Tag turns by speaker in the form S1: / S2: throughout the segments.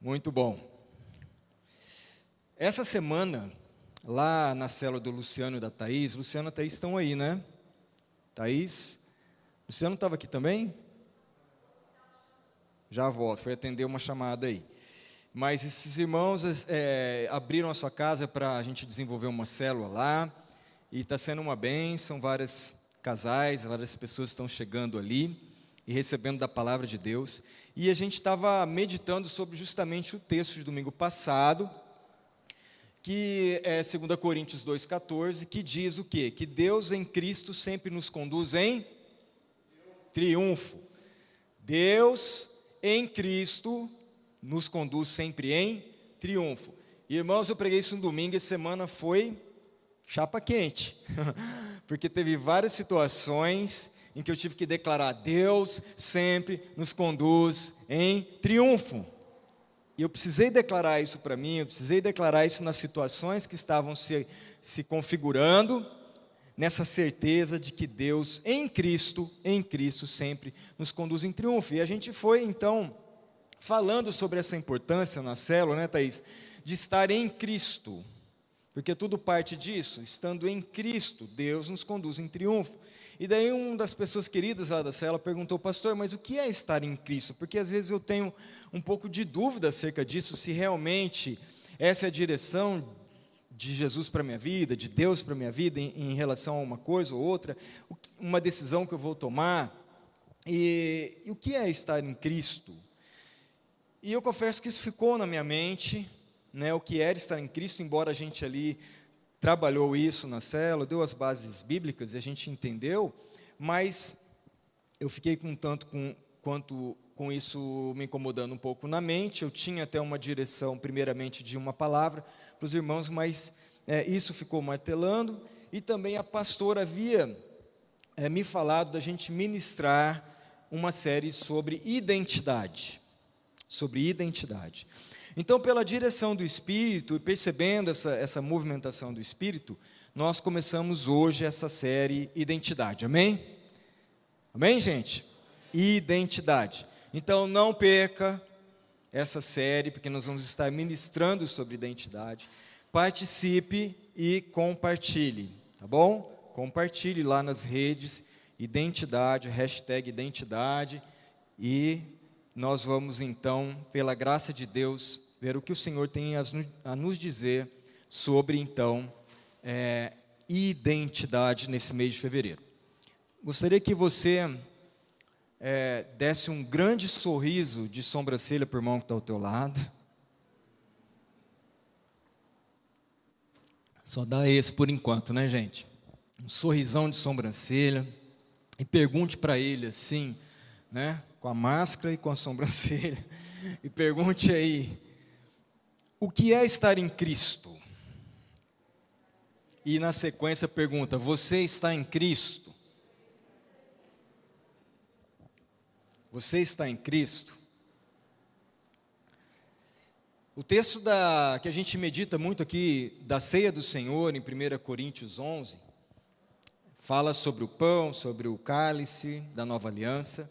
S1: Muito bom. Essa semana, lá na célula do Luciano e da Thaís, Luciano e Thaís estão aí, né? Thaís? Luciano estava aqui também? Já volto, foi atender uma chamada aí. Mas esses irmãos é, abriram a sua casa para a gente desenvolver uma célula lá, e está sendo uma bênção, vários casais, várias pessoas estão chegando ali e recebendo da palavra de Deus. E a gente estava meditando sobre justamente o texto de domingo passado, que é 2 Coríntios 2,14, que diz o quê? Que Deus em Cristo sempre nos conduz em triunfo. Deus em Cristo nos conduz sempre em triunfo. Irmãos, eu preguei isso no domingo e semana foi chapa quente, porque teve várias situações em que eu tive que declarar: Deus sempre nos conduz em triunfo. E eu precisei declarar isso para mim, eu precisei declarar isso nas situações que estavam se, se configurando, nessa certeza de que Deus em Cristo, em Cristo sempre nos conduz em triunfo. E a gente foi então falando sobre essa importância na célula, né, Thaís? De estar em Cristo. Porque tudo parte disso, estando em Cristo, Deus nos conduz em triunfo. E daí uma das pessoas queridas lá da cela perguntou, pastor, mas o que é estar em Cristo? Porque às vezes eu tenho um pouco de dúvida acerca disso, se realmente essa é a direção de Jesus para a minha vida, de Deus para a minha vida, em, em, relação a uma coisa ou outra, uma decisão que eu vou tomar. E, e o que é estar em Cristo? E eu confesso que isso ficou na minha mente, né, o que era estar em Cristo, embora a gente ali trabalhou isso na célula, deu as bases bíblicas e a gente entendeu, mas eu fiquei com tanto com, quanto com isso me incomodando um pouco na mente. Eu tinha até uma direção, primeiramente, de uma palavra para os irmãos, mas é, isso ficou martelando. E também a pastora havia é, me falado da gente ministrar uma série sobre identidade. Sobre identidade. Então, pela direção do Espírito e percebendo essa, essa movimentação do Espírito, nós começamos hoje essa série Identidade. Amém? Amém, gente? Identidade. Então, não perca essa série, porque nós vamos estar ministrando sobre identidade. Participe e compartilhe, tá bom? Compartilhe lá nas redes, identidade, hashtag identidade, e nós vamos então, pela graça de Deus, ver o que o Senhor tem a nos dizer sobre, então, é, identidade nesse mês de fevereiro. Gostaria que você é, desse um grande sorriso de sobrancelha para o irmão que está ao teu lado. Só dá esse por enquanto, né, gente? Um sorrisão de sobrancelha. E pergunte para ele assim, né? Com a máscara e com a sobrancelha. E pergunte aí, o que é estar em Cristo? E na sequência pergunta: Você está em Cristo? Você está em Cristo? O texto da, que a gente medita muito aqui, da ceia do Senhor, em 1 Coríntios 11, fala sobre o pão, sobre o cálice da nova aliança,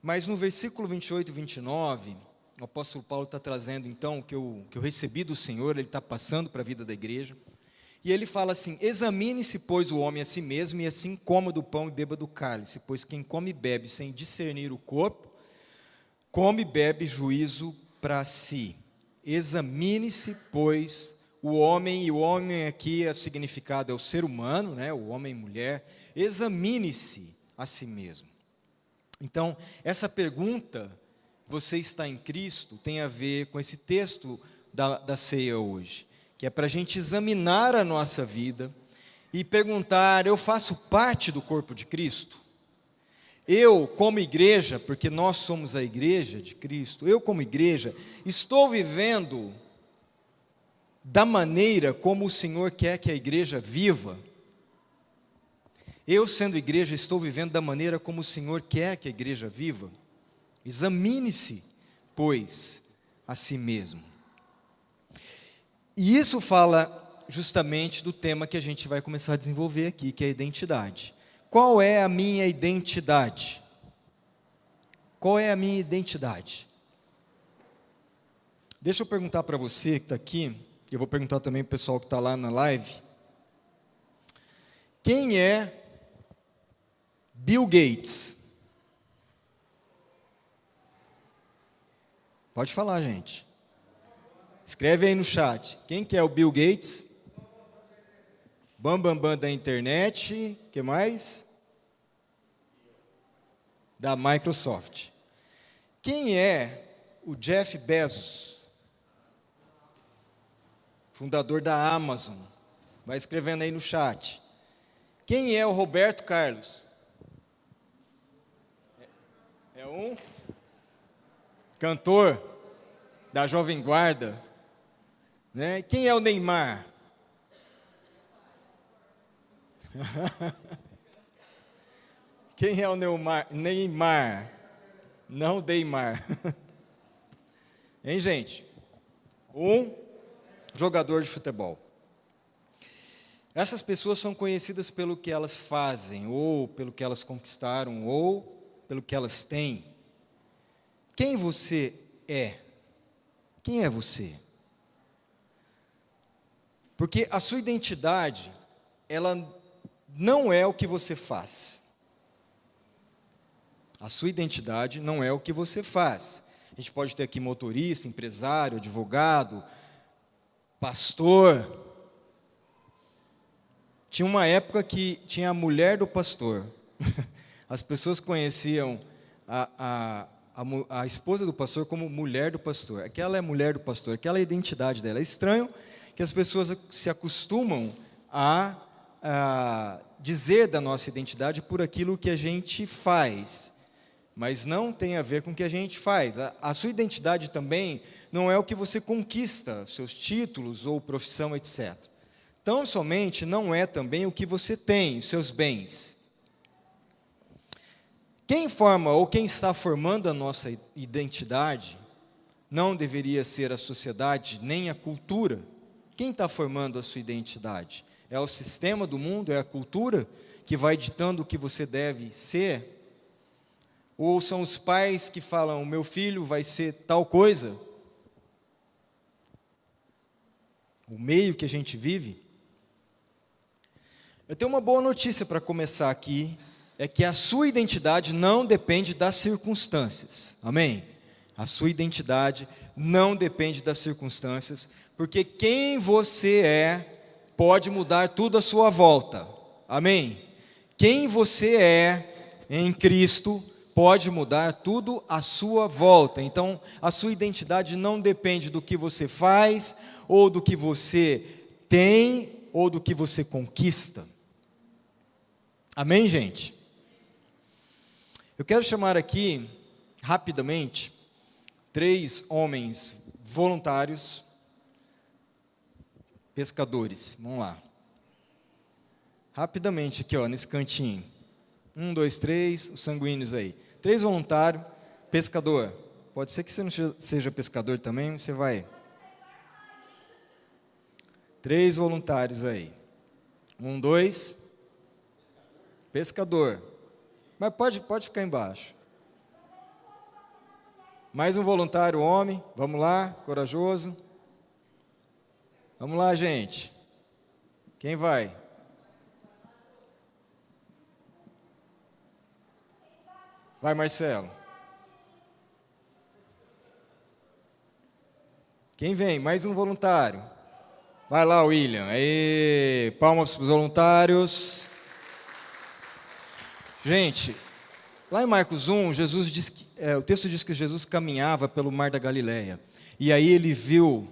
S1: mas no versículo 28 e 29, o apóstolo Paulo está trazendo então o que eu, que eu recebi do Senhor, ele está passando para a vida da igreja. E ele fala assim: Examine-se, pois, o homem a si mesmo, e assim coma do pão e beba do cálice, pois quem come e bebe sem discernir o corpo, come e bebe juízo para si. Examine-se, pois, o homem, e o homem aqui é significado é o ser humano, né, o homem e mulher, examine-se a si mesmo. Então, essa pergunta você está em Cristo tem a ver com esse texto da, da ceia hoje, que é para a gente examinar a nossa vida e perguntar: eu faço parte do corpo de Cristo? Eu, como igreja, porque nós somos a igreja de Cristo, eu, como igreja, estou vivendo da maneira como o Senhor quer que a igreja viva? Eu, sendo igreja, estou vivendo da maneira como o Senhor quer que a igreja viva? Examine-se, pois, a si mesmo. E isso fala justamente do tema que a gente vai começar a desenvolver aqui, que é a identidade. Qual é a minha identidade? Qual é a minha identidade? Deixa eu perguntar para você que está aqui, eu vou perguntar também para o pessoal que está lá na live. Quem é Bill Gates? Pode falar, gente. Escreve aí no chat. Quem que é o Bill Gates? Bambambam bam, bam da internet. que mais? Da Microsoft. Quem é o Jeff Bezos? fundador da Amazon. Vai escrevendo aí no chat. Quem é o Roberto Carlos? É um cantor da Jovem Guarda. Né? Quem é o Neymar? Quem é o Neymar? Neymar. Não Neymar. hein, gente? Um jogador de futebol. Essas pessoas são conhecidas pelo que elas fazem, ou pelo que elas conquistaram, ou pelo que elas têm. Quem você é? Quem é você? Porque a sua identidade, ela não é o que você faz. A sua identidade não é o que você faz. A gente pode ter aqui motorista, empresário, advogado, pastor. Tinha uma época que tinha a mulher do pastor. As pessoas conheciam a, a, a, a, esposa do pastor como mulher do pastor. Aquela é a mulher do pastor, aquela é a identidade dela. É estranho que as pessoas se acostumam a, a dizer da nossa identidade por aquilo que a gente faz, mas não tem a ver com o que a gente faz. A, a sua identidade também não é o que você conquista, seus títulos ou profissão, etc. Tão somente não é também o que você tem, seus bens. Quem forma ou quem está formando a nossa identidade não deveria ser a sociedade nem a cultura. Quem está formando a sua identidade? É o sistema do mundo, é a cultura que vai ditando o que você deve ser? Ou são os pais que falam, meu filho vai ser tal coisa? o meio que a gente vive. Eu tenho uma boa notícia para começar aqui, é que a sua identidade não depende das circunstâncias. Amém? A sua identidade não depende das circunstâncias, porque quem você é pode mudar tudo à sua volta. Amém? Quem você é em Cristo pode mudar tudo à sua volta. Então, a sua identidade não depende do que você faz, ou do que você tem, ou do que você conquista. Amém, gente? Eu quero chamar aqui, rapidamente, três homens voluntários, pescadores. Vamos lá. Rapidamente aqui, ó, nesse cantinho. Um, dois, três, os sanguíneos aí. Três voluntários, pescador. Pode ser que você não seja pescador também, você vai. Três voluntários aí. Um, dois. Pescador. Mas pode, pode ficar embaixo. Mais um voluntário homem. Vamos lá, corajoso. Vamos lá, gente. Quem vai? Vai, Marcelo. Quem vem? Mais um voluntário. Vai lá, William. Aí, palmas para os voluntários. Gente, lá em Marcos 1, Jesus diz que, é, o texto diz que Jesus caminhava pelo mar da Galileia. E aí ele viu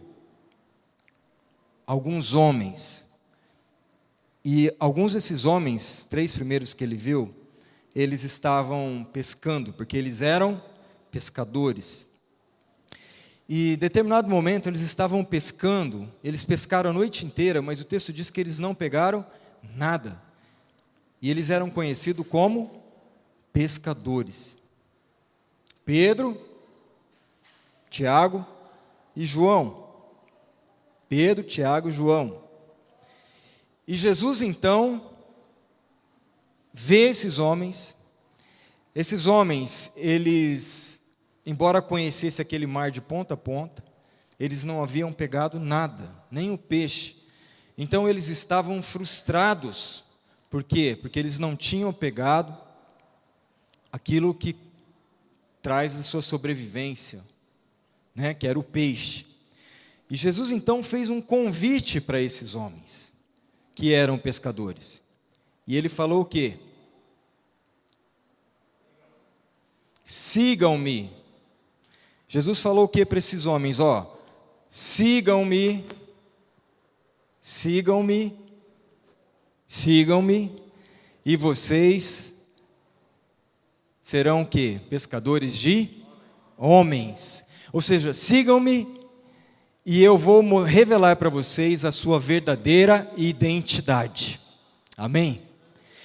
S1: alguns homens. E alguns desses homens, três primeiros que ele viu, eles estavam pescando, porque eles eram pescadores. E em determinado momento eles estavam pescando, eles pescaram a noite inteira, mas o texto diz que eles não pegaram nada. E eles eram conhecidos como pescadores. Pedro, Tiago e João. Pedro, Tiago e João. E Jesus então vê esses homens. Esses homens, eles, embora conhecessem aquele mar de ponta a ponta, Eles não haviam pegado nada, nem o peixe. Então eles estavam frustrados. Por quê? Porque eles não tinham pegado aquilo que traz a sua sobrevivência, né, que era o peixe. E Jesus então fez um convite para esses homens, que eram pescadores. E ele falou o quê? Sigam-me. Jesus falou o que para esses homens? Ó, sigam-me, sigam-me, sigam-me, e vocês serão o que? Pescadores de homens. Ou seja, sigam-me e eu vou revelar para vocês a sua verdadeira identidade. Amém?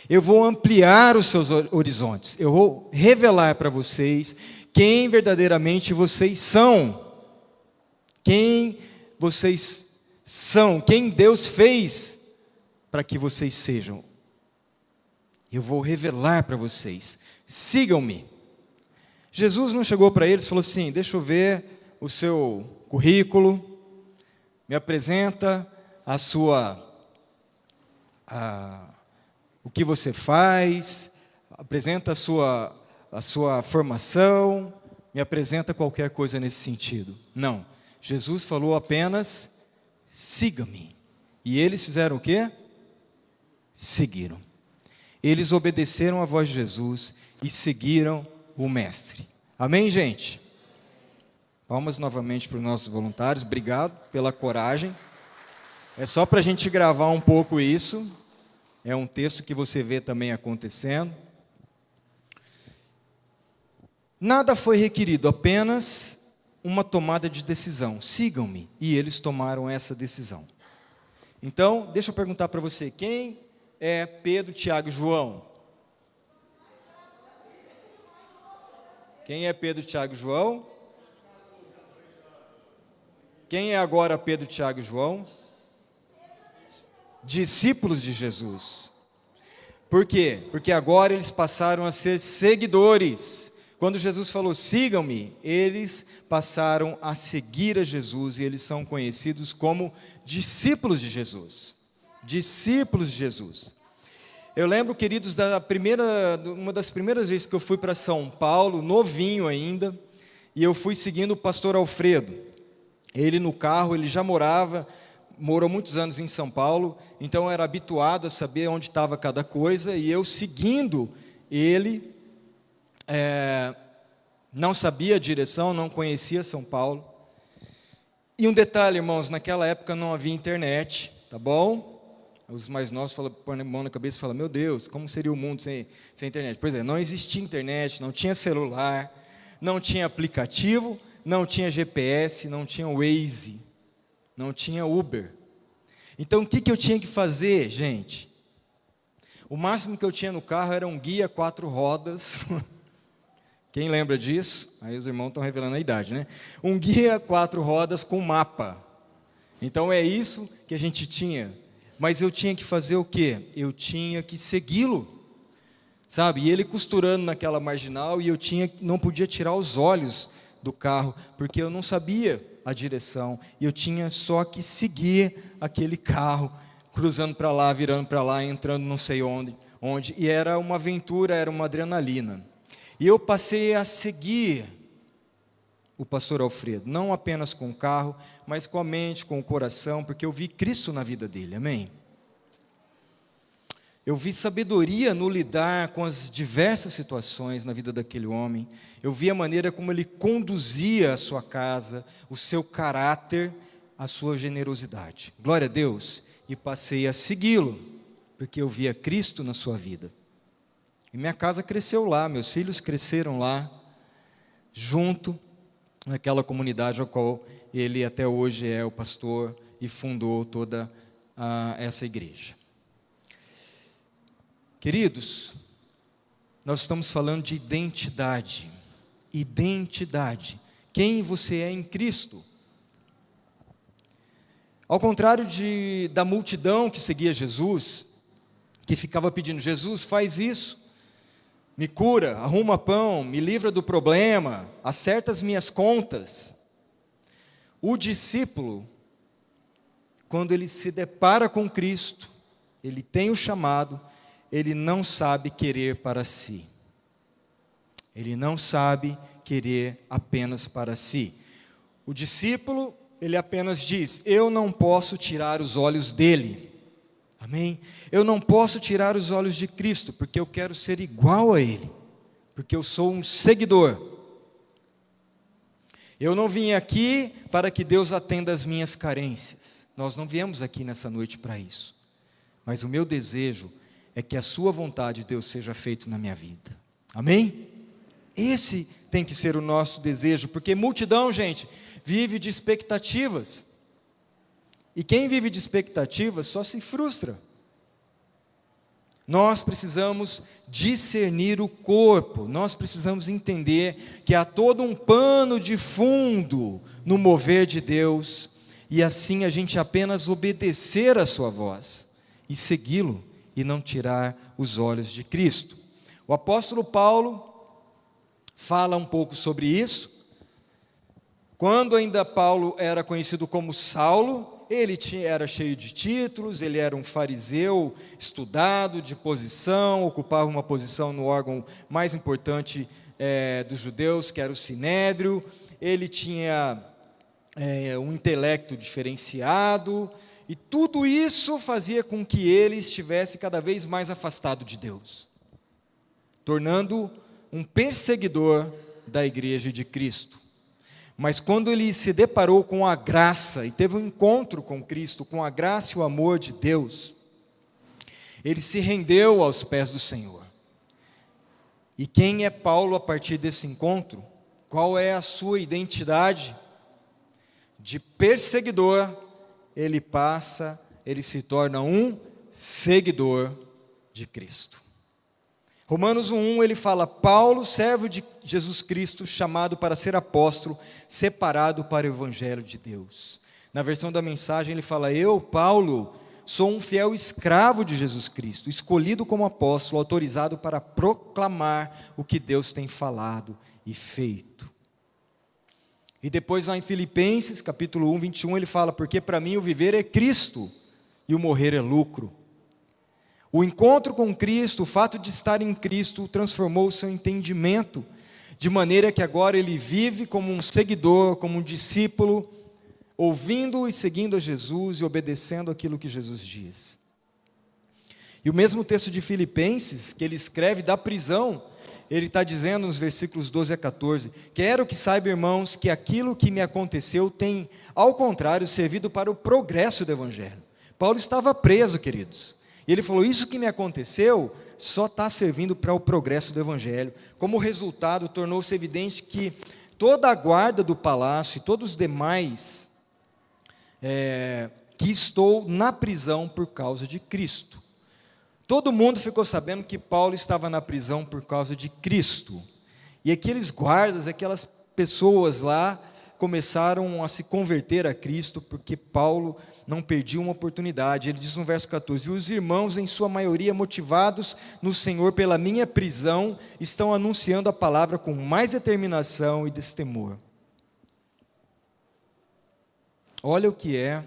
S1: Eu vou ampliar os seus horizontes. Eu vou revelar para vocês quem verdadeiramente vocês são. Quem vocês são, quem Deus fez para que vocês sejam. Eu vou revelar para vocês. Sigam-me. Jesus não chegou para eles e falou assim: Deixa eu ver o seu currículo, me apresenta a sua. A, o que você faz, apresenta a sua, a sua formação, me apresenta qualquer coisa nesse sentido. Não. Jesus falou apenas: siga-me. E eles fizeram o quê? Seguiram. Eles obedeceram à voz de Jesus e seguiram o Mestre. Amém, gente? Palmas novamente para os nossos voluntários. Obrigado pela coragem. É só para a gente gravar um pouco isso. É um texto que você vê também acontecendo. Nada foi requerido, apenas uma tomada de decisão. Sigam-me. E eles tomaram essa decisão. Então, deixa eu perguntar para você: quem é Pedro, Tiago e João? Quem é Pedro, Tiago e João? Quem é agora Pedro, Tiago e João? discípulos de Jesus. Por quê? Porque agora eles passaram a ser seguidores. Quando Jesus falou, sigam-me, eles passaram a seguir a Jesus e eles são conhecidos como discípulos de Jesus. Discípulos de Jesus. Eu lembro, queridos, da primeira, uma das primeiras vezes que eu fui para São Paulo, novinho ainda, e eu fui seguindo o pastor Alfredo. Ele no carro, ele já morava morou muitos anos em São Paulo, então era habituado a saber onde estava cada coisa, e eu seguindo ele, é, não sabia a direção, não conhecia São Paulo. E um detalhe, irmãos, naquela época não havia internet, tá bom? Os mais novos falam, põem a mão na cabeça e falam, meu Deus, como seria o mundo sem, sem internet? Pois é, não existia internet, não tinha celular, não tinha aplicativo, não tinha GPS, não tinha Waze não tinha Uber. Então o que, que eu tinha que fazer, gente? O máximo que eu tinha no carro era um guia quatro rodas. Quem lembra disso? Aí os irmãos estão revelando a idade, né? Um guia quatro rodas com mapa. Então é isso que a gente tinha. Mas eu tinha que fazer o quê? Eu tinha que segui-lo. Sabe? E ele costurando naquela marginal e eu tinha não podia tirar os olhos do carro, porque eu não sabia a direção. E eu tinha só que seguir aquele carro, cruzando para lá, virando para lá, entrando não sei onde, onde. E era uma aventura, era uma adrenalina. E eu passei a seguir o pastor Alfredo, não apenas com o carro, mas com a mente, com o coração, porque eu vi Cristo na vida dele. Amém? Eu vi sabedoria no lidar com as diversas situações na vida daquele homem. Eu vi a maneira como ele conduzia a sua casa, o seu caráter, a sua generosidade. Glória a Deus. E passei a segui-lo, porque eu via Cristo na sua vida. E minha casa cresceu lá, meus filhos cresceram lá, junto naquela comunidade a qual ele até hoje é o pastor e fundou toda a, essa igreja. Queridos, nós estamos falando de identidade. Identidade. Quem você é em Cristo. Ao contrário de, da multidão que seguia Jesus, que ficava pedindo: Jesus, faz isso, me cura, arruma pão, me livra do problema, acerta as minhas contas. O discípulo, quando ele se depara com Cristo, ele tem o chamado, ele não sabe querer para si. Ele não sabe querer apenas para si. O discípulo, ele apenas diz: Eu não posso tirar os olhos dele. Amém? Eu não posso tirar os olhos de Cristo, porque eu quero ser igual a Ele, porque eu sou um seguidor. Eu não vim aqui para que Deus atenda as minhas carências. Nós não viemos aqui nessa noite para isso. Mas o meu desejo é que a Sua vontade, Deus, seja feita na minha vida. Amém? Esse tem que ser o nosso desejo, porque multidão, gente, vive de expectativas. E quem vive de expectativas só se frustra. Nós precisamos discernir o corpo, nós precisamos entender que há todo um pano de fundo no mover de Deus, e assim a gente apenas obedecer a Sua voz e segui-lo e não tirar os olhos de Cristo. O apóstolo Paulo fala um pouco sobre isso. Quando ainda Paulo era conhecido como Saulo, ele tinha, era cheio de títulos, ele era um fariseu estudado, de posição, ocupava uma posição no órgão mais importante é, dos judeus, que era o sinédrio, ele tinha é, um intelecto diferenciado, e tudo isso fazia com que ele estivesse cada vez mais afastado de Deus, tornando um perseguidor da igreja de Cristo. Mas quando ele se deparou com a graça e teve um encontro com Cristo, com a graça e o amor de Deus, ele se rendeu aos pés do Senhor. E quem é Paulo a partir desse encontro? Qual é a sua identidade? De perseguidor, ele passa, ele se torna um seguidor de Cristo. Romanos 1, ele fala: Paulo, servo de Jesus Cristo, chamado para ser apóstolo, separado para o evangelho de Deus. Na versão da mensagem, ele fala: Eu, Paulo, sou um fiel escravo de Jesus Cristo, escolhido como apóstolo, autorizado para proclamar o que Deus tem falado e feito. E depois, lá em Filipenses, capítulo 1, 21, ele fala: Porque para mim o viver é Cristo e o morrer é lucro. O encontro com Cristo, o fato de estar em Cristo, transformou o seu entendimento, de maneira que agora ele vive como um seguidor, como um discípulo, ouvindo e seguindo a Jesus e obedecendo aquilo que Jesus diz. E o mesmo texto de Filipenses, que ele escreve da prisão, ele está dizendo nos versículos 12 a 14: Quero que saiba, irmãos, que aquilo que me aconteceu tem, ao contrário, servido para o progresso do Evangelho. Paulo estava preso, queridos. E ele falou: Isso que me aconteceu só está servindo para o progresso do Evangelho. Como resultado, tornou-se evidente que toda a guarda do palácio e todos os demais é, que estou na prisão por causa de Cristo. Todo mundo ficou sabendo que Paulo estava na prisão por causa de Cristo. E aqueles guardas, aquelas pessoas lá, começaram a se converter a Cristo, porque Paulo não perdia uma oportunidade. Ele diz no verso 14: E os irmãos, em sua maioria motivados no Senhor pela minha prisão, estão anunciando a palavra com mais determinação e destemor. Olha o que é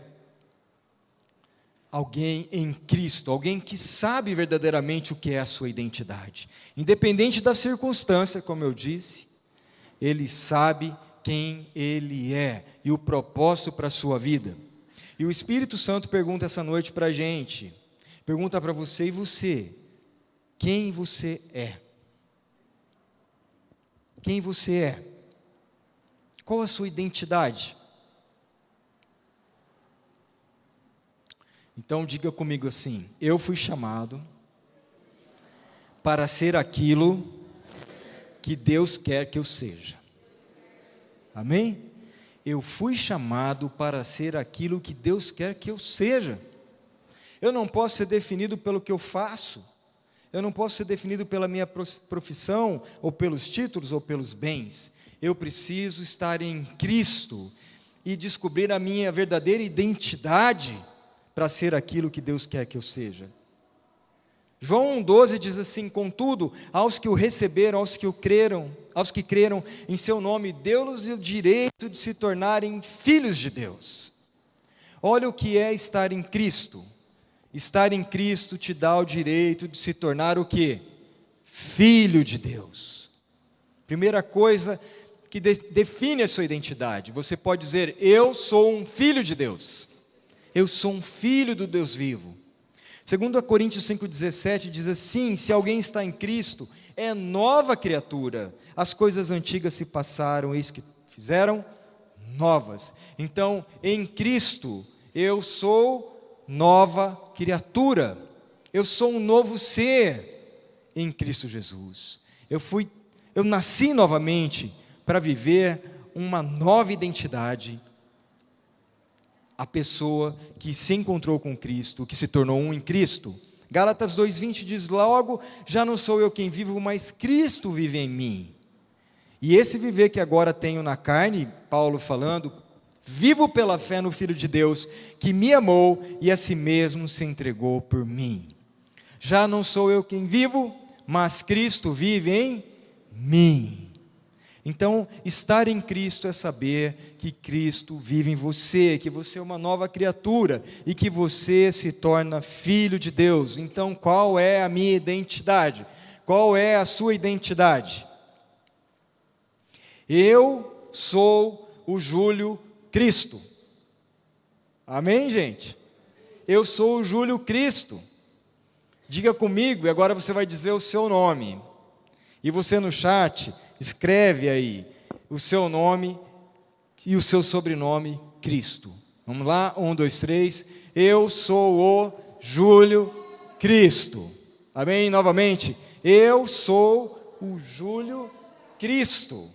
S1: alguém em Cristo, alguém que sabe verdadeiramente o que é a sua identidade. Independente da circunstância, como eu disse, ele sabe quem ele é e o propósito para a sua vida. E o Espírito Santo pergunta essa noite para a gente, pergunta para você e você, quem você é? Quem você é? Qual a sua identidade? Então diga comigo assim: eu fui chamado para ser aquilo que Deus quer que eu seja. Amém? Eu fui chamado para ser aquilo que Deus quer que eu seja. Eu não posso ser definido pelo que eu faço. Eu não posso ser definido pela minha profissão, ou pelos títulos, ou pelos bens. Eu preciso estar em Cristo e descobrir a minha verdadeira identidade para ser aquilo que Deus quer que eu seja. João 1,12 diz assim: Contudo, aos que o receberam, aos que o creram, aos que creram em seu nome, deu-lhes o direito de se tornarem filhos de Deus. Olha o que é estar em Cristo. Estar em Cristo te dá o direito de se tornar o que? Filho de Deus. Primeira coisa que de, define a sua identidade. Você pode dizer: Eu sou um filho de Deus. Eu sou um filho do Deus vivo. Segundo Coríntios 5,17 diz assim: se alguém está em Cristo, é nova criatura. As coisas antigas se passaram, eis que fizeram novas. Então, em Cristo, eu sou nova criatura. Eu sou um novo ser em Cristo Jesus. Eu fui, eu nasci novamente para viver uma nova identidade a pessoa que se encontrou com Cristo, que se tornou um em Cristo. Gálatas 2:20 diz: "Logo, já não sou eu quem vivo, mas Cristo vive em mim". E esse viver que agora tenho na carne, Paulo falando, vivo pela fé no Filho de Deus, que me amou e a si mesmo se entregou por mim. Já não sou eu quem vivo, mas Cristo vive em mim. Então, estar em Cristo é saber que Cristo vive em você, que você é uma nova criatura e que você se torna filho de Deus. Então, qual é a minha identidade? Qual é a sua identidade? Eu sou o Júlio Cristo. Amém, gente? Eu sou o Júlio Cristo. Diga comigo e agora você vai dizer o seu nome. E você no chat Escreve aí o seu nome e o seu sobrenome, Cristo. Vamos lá? Um, dois, três. Eu sou o Júlio Cristo. Amém? Novamente. Eu sou o Júlio Cristo.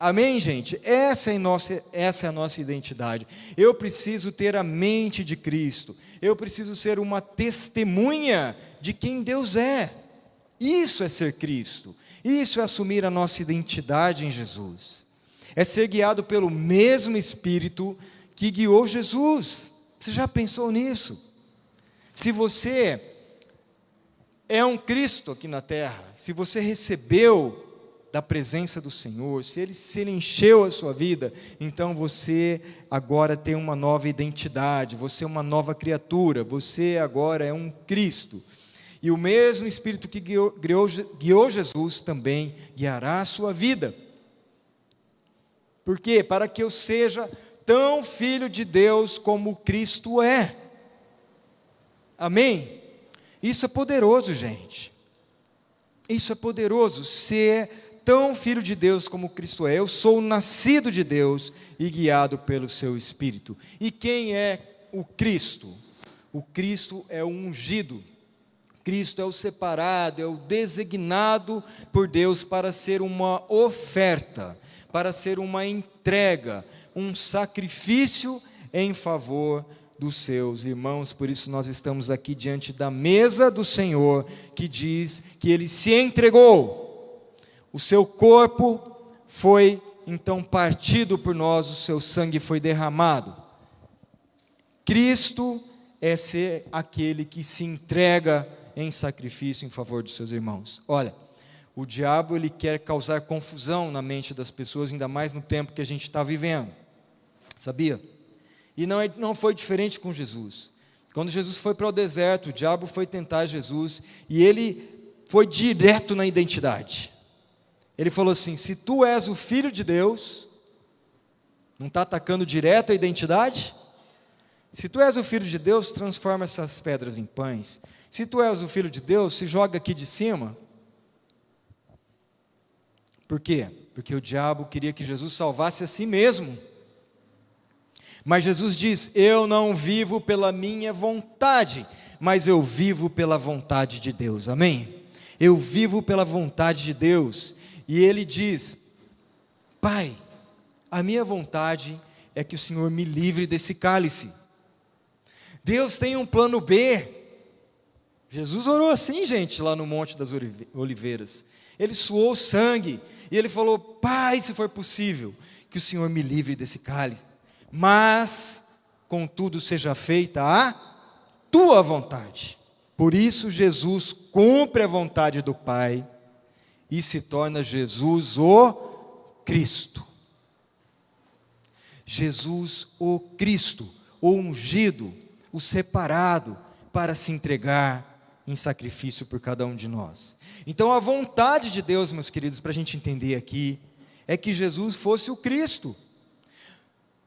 S1: Amém, gente? Essa é, nossa, essa é a nossa identidade. Eu preciso ter a mente de Cristo. Eu preciso ser uma testemunha de quem Deus é. Isso é ser Cristo. Isso é assumir a nossa identidade em Jesus. É ser guiado pelo mesmo Espírito que guiou Jesus. Você já pensou nisso? Se você é um Cristo aqui na terra, se você recebeu da presença do Senhor, se ele, se ele encheu a sua vida, então você agora tem uma nova identidade, você é uma nova criatura, você agora é um Cristo. E o mesmo Espírito que guiou, guiou, Jesus também guiará a sua vida. Por quê? Para que eu seja tão filho de Deus como Cristo é. Amém? Isso é poderoso, gente. Isso é poderoso, ser tão filho de Deus como Cristo é. Eu sou nascido de Deus e guiado pelo seu Espírito. E quem é o Cristo? O Cristo é o ungido. Cristo é o separado, é o designado por Deus para ser uma oferta, para ser uma entrega, um sacrifício em favor dos seus irmãos. Por isso nós estamos aqui diante da mesa do Senhor, que diz que ele se entregou. O seu corpo foi então partido por nós, o seu sangue foi derramado. Cristo é ser aquele que se entrega em sacrifício em favor dos seus irmãos. Olha, o diabo ele quer causar confusão na mente das pessoas, ainda mais no tempo que a gente está vivendo. Sabia? E não, é, não foi diferente com Jesus. Quando Jesus foi para o deserto, o diabo foi tentar Jesus e ele foi direto na identidade. Ele falou assim: se tu és o filho de Deus, não está atacando direto a identidade? Se tu és o filho de Deus, transforma essas pedras em pães. Se tu és o filho de Deus, se joga aqui de cima. Por quê? Porque o diabo queria que Jesus salvasse a si mesmo. Mas Jesus diz: Eu não vivo pela minha vontade, mas eu vivo pela vontade de Deus. Amém? Eu vivo pela vontade de Deus. E ele diz: Pai, a minha vontade é que o Senhor me livre desse cálice. Deus tem um plano B. Jesus orou assim, gente, lá no Monte das Oliveiras. Ele suou sangue e ele falou: Pai, se for possível, que o Senhor me livre desse cálice, mas, contudo, seja feita a tua vontade. Por isso, Jesus cumpre a vontade do Pai e se torna Jesus o Cristo. Jesus o Cristo, o ungido, o separado para se entregar em sacrifício por cada um de nós. Então, a vontade de Deus, meus queridos, para a gente entender aqui, é que Jesus fosse o Cristo.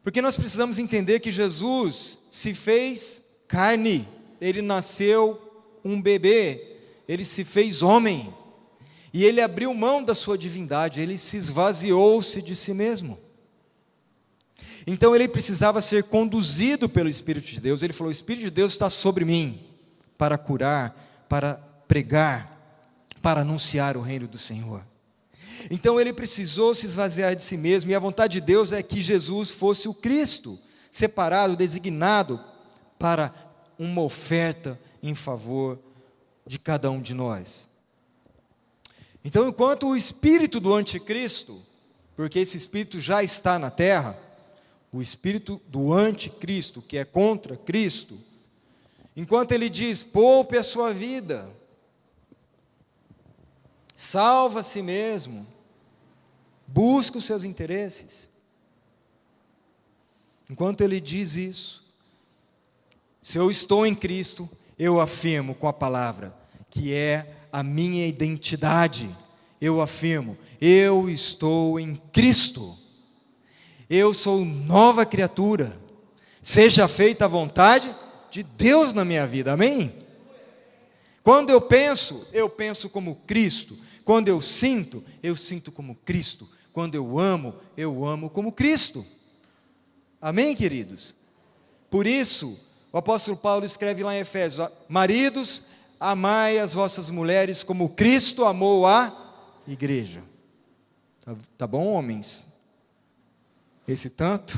S1: Porque nós precisamos entender que Jesus se fez carne, ele nasceu um bebê, ele se fez homem, e ele abriu mão da sua divindade, ele se esvaziou-se de si mesmo. Então ele precisava ser conduzido pelo Espírito de Deus. Ele falou: O Espírito de Deus está sobre mim para curar, para pregar, para anunciar o reino do Senhor. Então ele precisou se esvaziar de si mesmo, e a vontade de Deus é que Jesus fosse o Cristo, separado, designado para uma oferta em favor de cada um de nós. Então, enquanto o espírito do anticristo, porque esse espírito já está na terra, o espírito do anticristo, que é contra Cristo, enquanto ele diz: poupe a sua vida, salva a si mesmo, busca os seus interesses. Enquanto ele diz isso, se eu estou em Cristo, eu afirmo com a palavra, que é a minha identidade. Eu afirmo, eu estou em Cristo. Eu sou nova criatura. Seja feita a vontade de Deus na minha vida. Amém? Quando eu penso, eu penso como Cristo. Quando eu sinto, eu sinto como Cristo. Quando eu amo, eu amo como Cristo. Amém, queridos? Por isso, o apóstolo Paulo escreve lá em Efésios: Maridos, amai as vossas mulheres como Cristo amou a igreja. Tá, tá bom, homens? Esse tanto?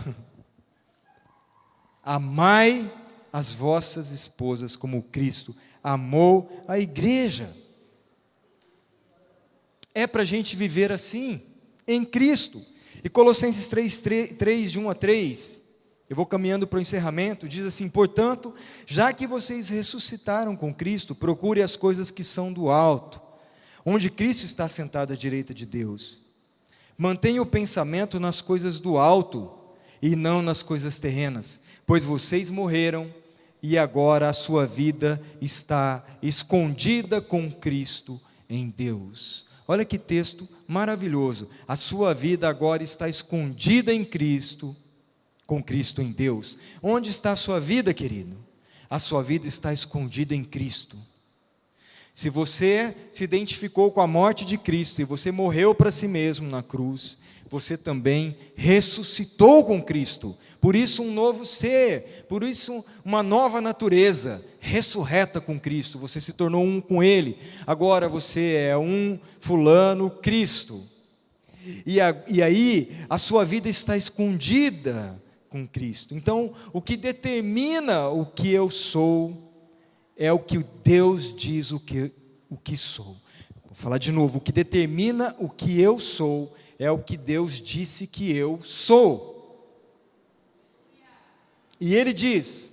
S1: Amai as vossas esposas como Cristo amou a igreja. É para a gente viver assim, em Cristo. E Colossenses 3, 3, 3, de 1 a 3, eu vou caminhando para o encerramento, diz assim: portanto, já que vocês ressuscitaram com Cristo, procure as coisas que são do alto, onde Cristo está sentado à direita de Deus. Mantenha o pensamento nas coisas do alto e não nas coisas terrenas, pois vocês morreram e agora a sua vida está escondida com Cristo em Deus. Olha que texto maravilhoso. A sua vida agora está escondida em Cristo com Cristo em Deus. Onde está a sua vida, querido? A sua vida está escondida em Cristo. Se você se identificou com a morte de Cristo e você morreu para si mesmo na cruz, você também ressuscitou com Cristo. Por isso, um novo ser, por isso, uma nova natureza, ressurreta com Cristo. Você se tornou um com Ele. Agora você é um Fulano Cristo. E, a, e aí, a sua vida está escondida com Cristo. Então, o que determina o que eu sou é o que Deus diz o que, o que sou. Vou falar de novo: o que determina o que eu sou é o que Deus disse que eu sou. E Ele diz: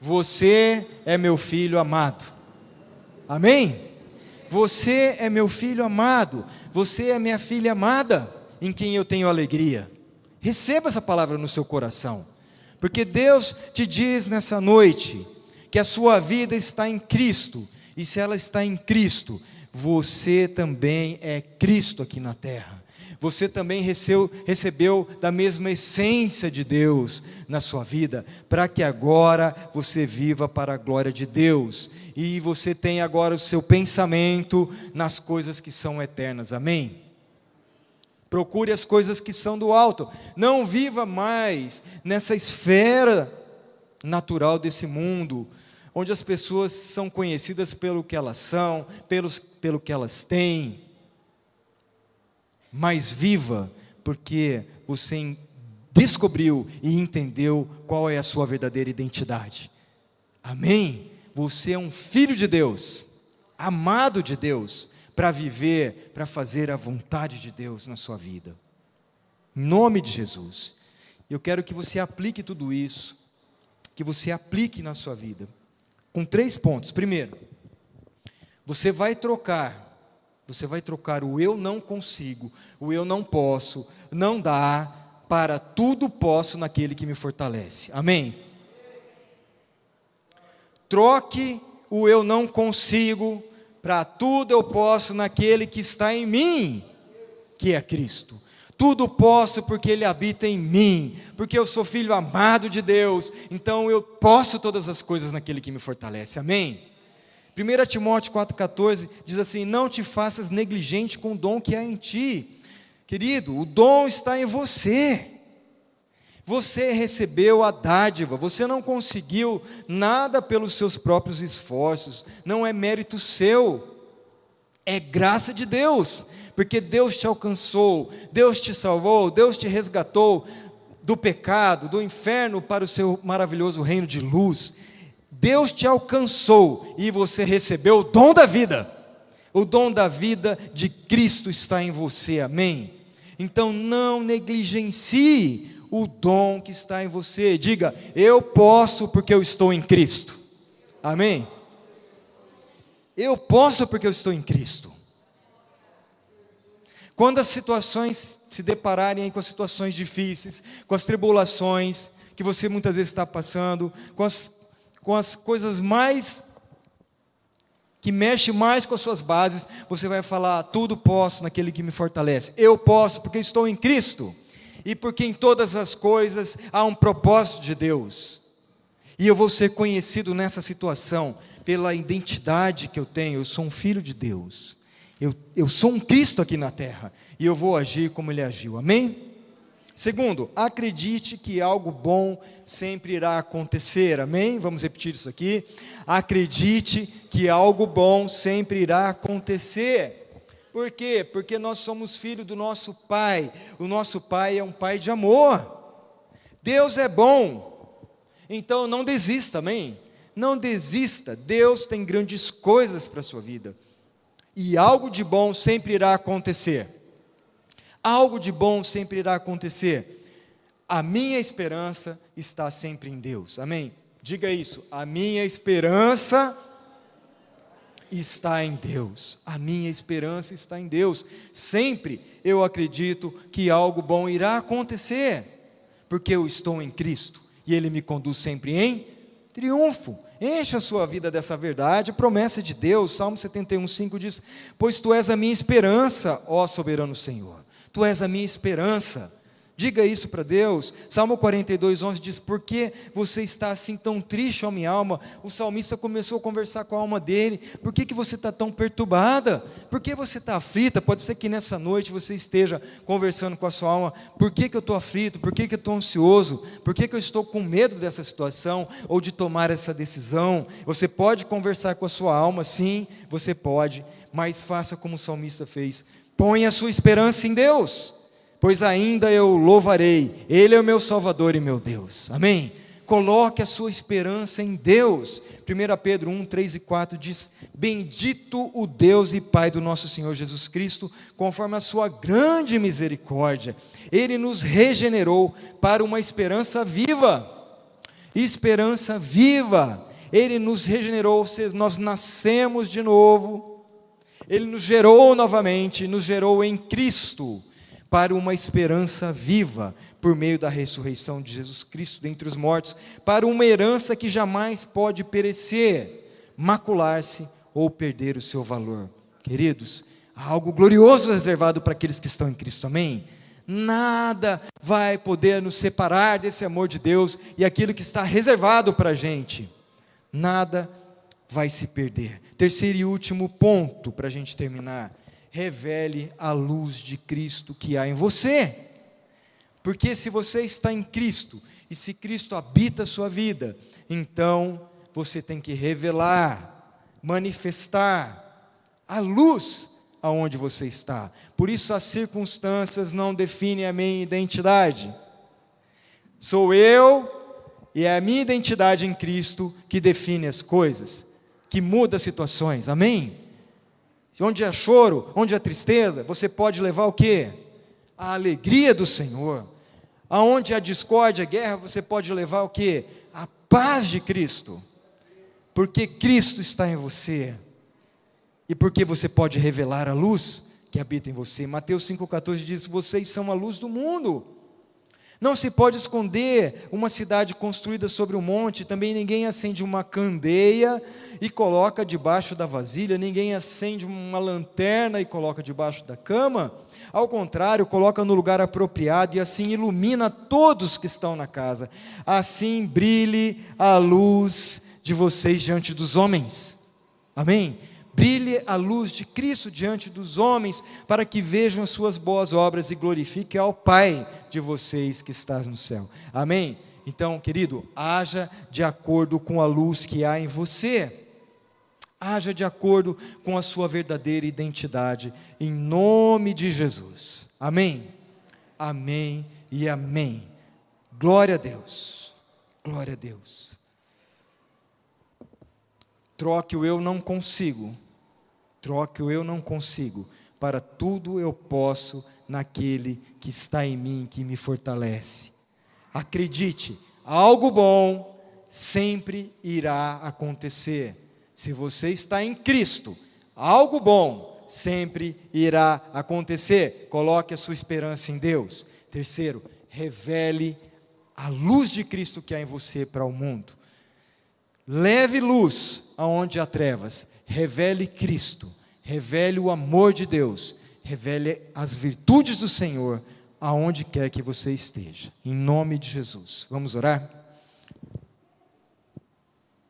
S1: Você é meu filho amado. Amém? Você é meu filho amado. Você é minha filha amada, em quem eu tenho alegria. Receba essa palavra no seu coração, porque Deus te diz nessa noite que a sua vida está em Cristo, e se ela está em Cristo, você também é Cristo aqui na terra. Você também recebeu, recebeu da mesma essência de Deus na sua vida, para que agora você viva para a glória de Deus e você tenha agora o seu pensamento nas coisas que são eternas. Amém? Procure as coisas que são do alto. Não viva mais nessa esfera natural desse mundo, onde as pessoas são conhecidas pelo que elas são, pelos, pelo que elas têm. Mas viva, porque você descobriu e entendeu qual é a sua verdadeira identidade. Amém? Você é um filho de Deus, amado de Deus, para viver, para fazer a vontade de Deus na sua vida. Em nome de Jesus. Eu quero que você aplique tudo isso, que você aplique na sua vida, com três pontos. Primeiro, Você vai trocar, você vai trocar o eu não consigo, o eu não posso, não dá, para tudo posso naquele que me fortalece. Amém? Troque o eu não consigo, para tudo eu posso naquele que está em mim, que é Cristo. Tudo posso porque Ele habita em mim, porque eu sou filho amado de Deus, então eu posso todas as coisas naquele que me fortalece. Amém? 1 Timóteo 4,14 diz assim: Não te faças negligente com o dom que há em ti. Querido, o dom está em você. Você recebeu a dádiva, você não conseguiu nada pelos seus próprios esforços, não é mérito seu, é graça de Deus, porque Deus te alcançou, Deus te salvou, Deus te resgatou do pecado, do inferno para o seu maravilhoso reino de luz. Deus te alcançou e você recebeu o dom da vida. O dom da vida de Cristo está em você, amém? Então não negligencie o dom que está em você. Diga, eu posso porque eu estou em Cristo. Amém? Eu posso porque eu estou em Cristo. Quando as situações se depararem com as situações difíceis, com as tribulações que você muitas vezes está passando, com as, com as coisas mais que mexe mais com as suas bases, você vai falar: tudo posso naquele que me fortalece. Eu posso porque estou em Cristo e porque em todas as coisas há um propósito de Deus. E eu vou ser conhecido nessa situação pela identidade que eu tenho, eu sou um filho de Deus. Eu, eu sou um Cristo aqui na terra e eu vou agir como ele agiu. Amém? Segundo, acredite que algo bom sempre irá acontecer. Amém? Vamos repetir isso aqui. Acredite que algo bom sempre irá acontecer. Por quê? Porque nós somos filhos do nosso Pai. O nosso Pai é um Pai de amor. Deus é bom. Então não desista, amém? Não desista. Deus tem grandes coisas para a sua vida. E algo de bom sempre irá acontecer. Algo de bom sempre irá acontecer. A minha esperança está sempre em Deus. Amém? Diga isso. A minha esperança está em Deus. A minha esperança está em Deus. Sempre eu acredito que algo bom irá acontecer, porque eu estou em Cristo e Ele me conduz sempre em triunfo. Encha a sua vida dessa verdade, promessa de Deus. Salmo 71, 5 diz: Pois tu és a minha esperança, ó soberano Senhor. Tu és a minha esperança. Diga isso para Deus. Salmo 42, 11 diz: Por que você está assim tão triste, ó minha alma? O salmista começou a conversar com a alma dele. Por que, que você está tão perturbada? Por que você está aflita? Pode ser que nessa noite você esteja conversando com a sua alma. Por que, que eu estou aflito? Por que, que eu estou ansioso? Por que, que eu estou com medo dessa situação ou de tomar essa decisão? Você pode conversar com a sua alma, sim, você pode, mas faça como o salmista fez. Põe a sua esperança em Deus pois ainda eu louvarei, Ele é o meu Salvador e meu Deus. Amém? Coloque a sua esperança em Deus. 1 Pedro 1, 3 e 4 diz: Bendito o Deus e Pai do nosso Senhor Jesus Cristo, conforme a sua grande misericórdia, Ele nos regenerou para uma esperança viva. Esperança viva. Ele nos regenerou, nós nascemos de novo. Ele nos gerou novamente, nos gerou em Cristo para uma esperança viva por meio da ressurreição de Jesus Cristo dentre os mortos, para uma herança que jamais pode perecer, macular-se ou perder o seu valor. Queridos, há algo glorioso reservado para aqueles que estão em Cristo, amém? Nada vai poder nos separar desse amor de Deus e aquilo que está reservado para a gente. Nada vai se perder. Terceiro e último ponto para a gente terminar revele a luz de Cristo que há em você. Porque se você está em Cristo e se Cristo habita a sua vida, então você tem que revelar, manifestar a luz aonde você está. Por isso as circunstâncias não definem a minha identidade. Sou eu e é a minha identidade em Cristo que define as coisas, que muda as situações. Amém? Onde há choro, onde há tristeza, você pode levar o quê? A alegria do Senhor. Aonde há discórdia, guerra, você pode levar o quê? A paz de Cristo. Porque Cristo está em você. e porque você pode revelar a luz que habita em você. Mateus 5,14 diz: Vocês são a luz do mundo. Não se pode esconder uma cidade construída sobre um monte, também ninguém acende uma candeia e coloca debaixo da vasilha, ninguém acende uma lanterna e coloca debaixo da cama. Ao contrário, coloca no lugar apropriado e assim ilumina todos que estão na casa. Assim brilhe a luz de vocês diante dos homens. Amém? Brilhe a luz de Cristo diante dos homens, para que vejam as suas boas obras e glorifiquem ao Pai de vocês que está no céu. Amém? Então, querido, haja de acordo com a luz que há em você. Haja de acordo com a sua verdadeira identidade, em nome de Jesus. Amém? Amém e amém. Glória a Deus. Glória a Deus. Troque o eu não consigo Troque o eu não consigo, para tudo eu posso naquele que está em mim, que me fortalece. Acredite, algo bom sempre irá acontecer. Se você está em Cristo, algo bom sempre irá acontecer. Coloque a sua esperança em Deus. Terceiro, revele a luz de Cristo que há em você para o mundo. Leve luz aonde há trevas revele Cristo, revele o amor de Deus, revele as virtudes do Senhor aonde quer que você esteja. Em nome de Jesus. Vamos orar?